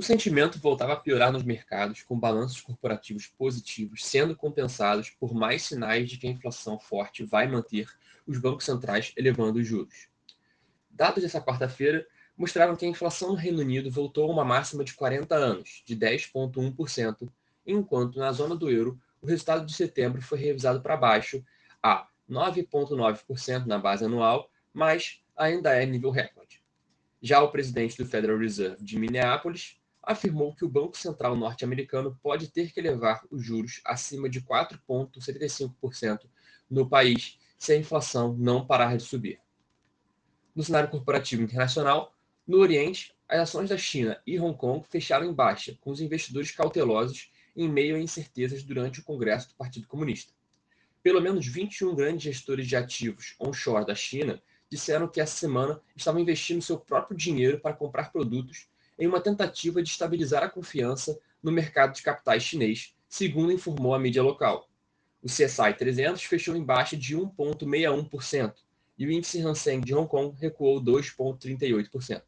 O sentimento voltava a piorar nos mercados, com balanços corporativos positivos sendo compensados por mais sinais de que a inflação forte vai manter os bancos centrais elevando os juros. Dados dessa quarta-feira mostraram que a inflação no Reino Unido voltou a uma máxima de 40 anos, de 10,1%, enquanto na zona do euro o resultado de setembro foi revisado para baixo a 9,9% na base anual, mas ainda é nível recorde. Já o presidente do Federal Reserve de Minneapolis afirmou que o Banco Central norte-americano pode ter que elevar os juros acima de 4,75% no país se a inflação não parar de subir. No cenário corporativo internacional, no Oriente, as ações da China e Hong Kong fecharam em baixa, com os investidores cautelosos em meio a incertezas durante o Congresso do Partido Comunista. Pelo menos 21 grandes gestores de ativos onshore da China disseram que essa semana estavam investindo seu próprio dinheiro para comprar produtos em uma tentativa de estabilizar a confiança no mercado de capitais chinês, segundo informou a mídia local. O CSI 300 fechou em baixa de 1,61% e o índice Hang de Hong Kong recuou 2,38%.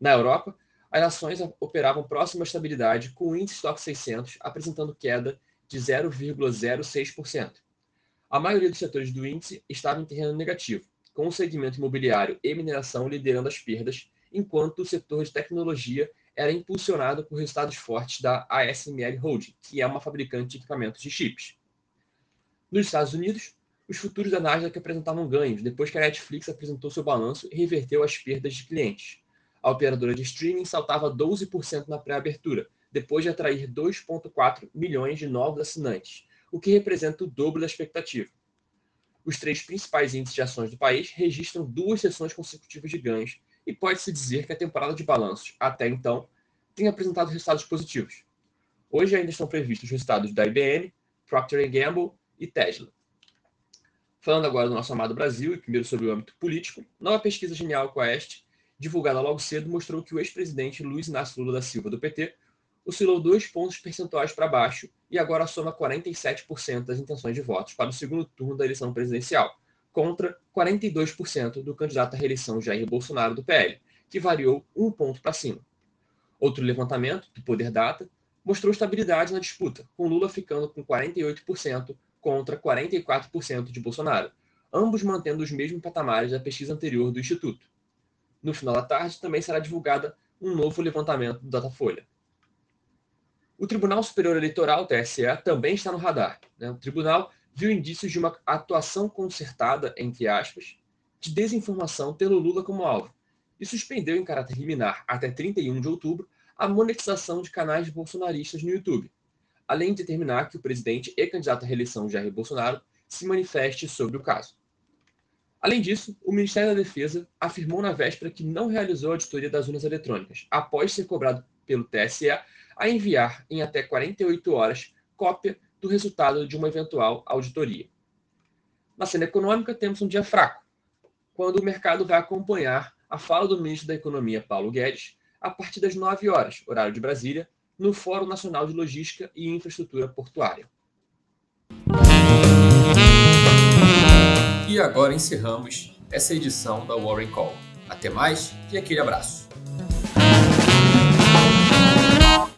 Na Europa, as ações operavam próximo à estabilidade, com o índice Stock 600 apresentando queda de 0,06%. A maioria dos setores do índice estava em terreno negativo, com o segmento imobiliário e mineração liderando as perdas, enquanto o setor de tecnologia era impulsionado por resultados fortes da ASML Holding, que é uma fabricante de equipamentos de chips. Nos Estados Unidos, os futuros da Nasdaq apresentavam ganhos depois que a Netflix apresentou seu balanço e reverteu as perdas de clientes. A operadora de streaming saltava 12% na pré-abertura, depois de atrair 2,4 milhões de novos assinantes, o que representa o dobro da expectativa. Os três principais índices de ações do país registram duas sessões consecutivas de ganhos e pode-se dizer que a temporada de balanços, até então, tem apresentado resultados positivos. Hoje ainda estão previstos os resultados da IBM, Procter Gamble e Tesla. Falando agora do nosso amado Brasil e primeiro sobre o âmbito político, nova pesquisa Genial Quest, divulgada logo cedo, mostrou que o ex-presidente Luiz Inácio Lula da Silva do PT oscilou dois pontos percentuais para baixo e agora soma 47% das intenções de votos para o segundo turno da eleição presidencial, contra 42% do candidato à reeleição Jair Bolsonaro do PL, que variou um ponto para cima. Outro levantamento, do Poder Data, mostrou estabilidade na disputa, com Lula ficando com 48% contra 44% de Bolsonaro, ambos mantendo os mesmos patamares da pesquisa anterior do Instituto. No final da tarde, também será divulgada um novo levantamento do Datafolha. O Tribunal Superior Eleitoral, TSE, também está no radar. Né? O tribunal viu indícios de uma atuação concertada, entre aspas, de desinformação tendo Lula como alvo e suspendeu em caráter liminar até 31 de outubro a monetização de canais bolsonaristas no YouTube, além de determinar que o presidente e candidato à reeleição Jair Bolsonaro se manifeste sobre o caso. Além disso, o Ministério da Defesa afirmou na véspera que não realizou a auditoria das urnas eletrônicas, após ser cobrado pelo TSE a enviar em até 48 horas cópia do resultado de uma eventual auditoria. Na cena econômica, temos um dia fraco, quando o mercado vai acompanhar a fala do ministro da Economia, Paulo Guedes, a partir das 9 horas, horário de Brasília, no Fórum Nacional de Logística e Infraestrutura Portuária. E agora encerramos essa edição da Warren Call. Até mais e aquele abraço.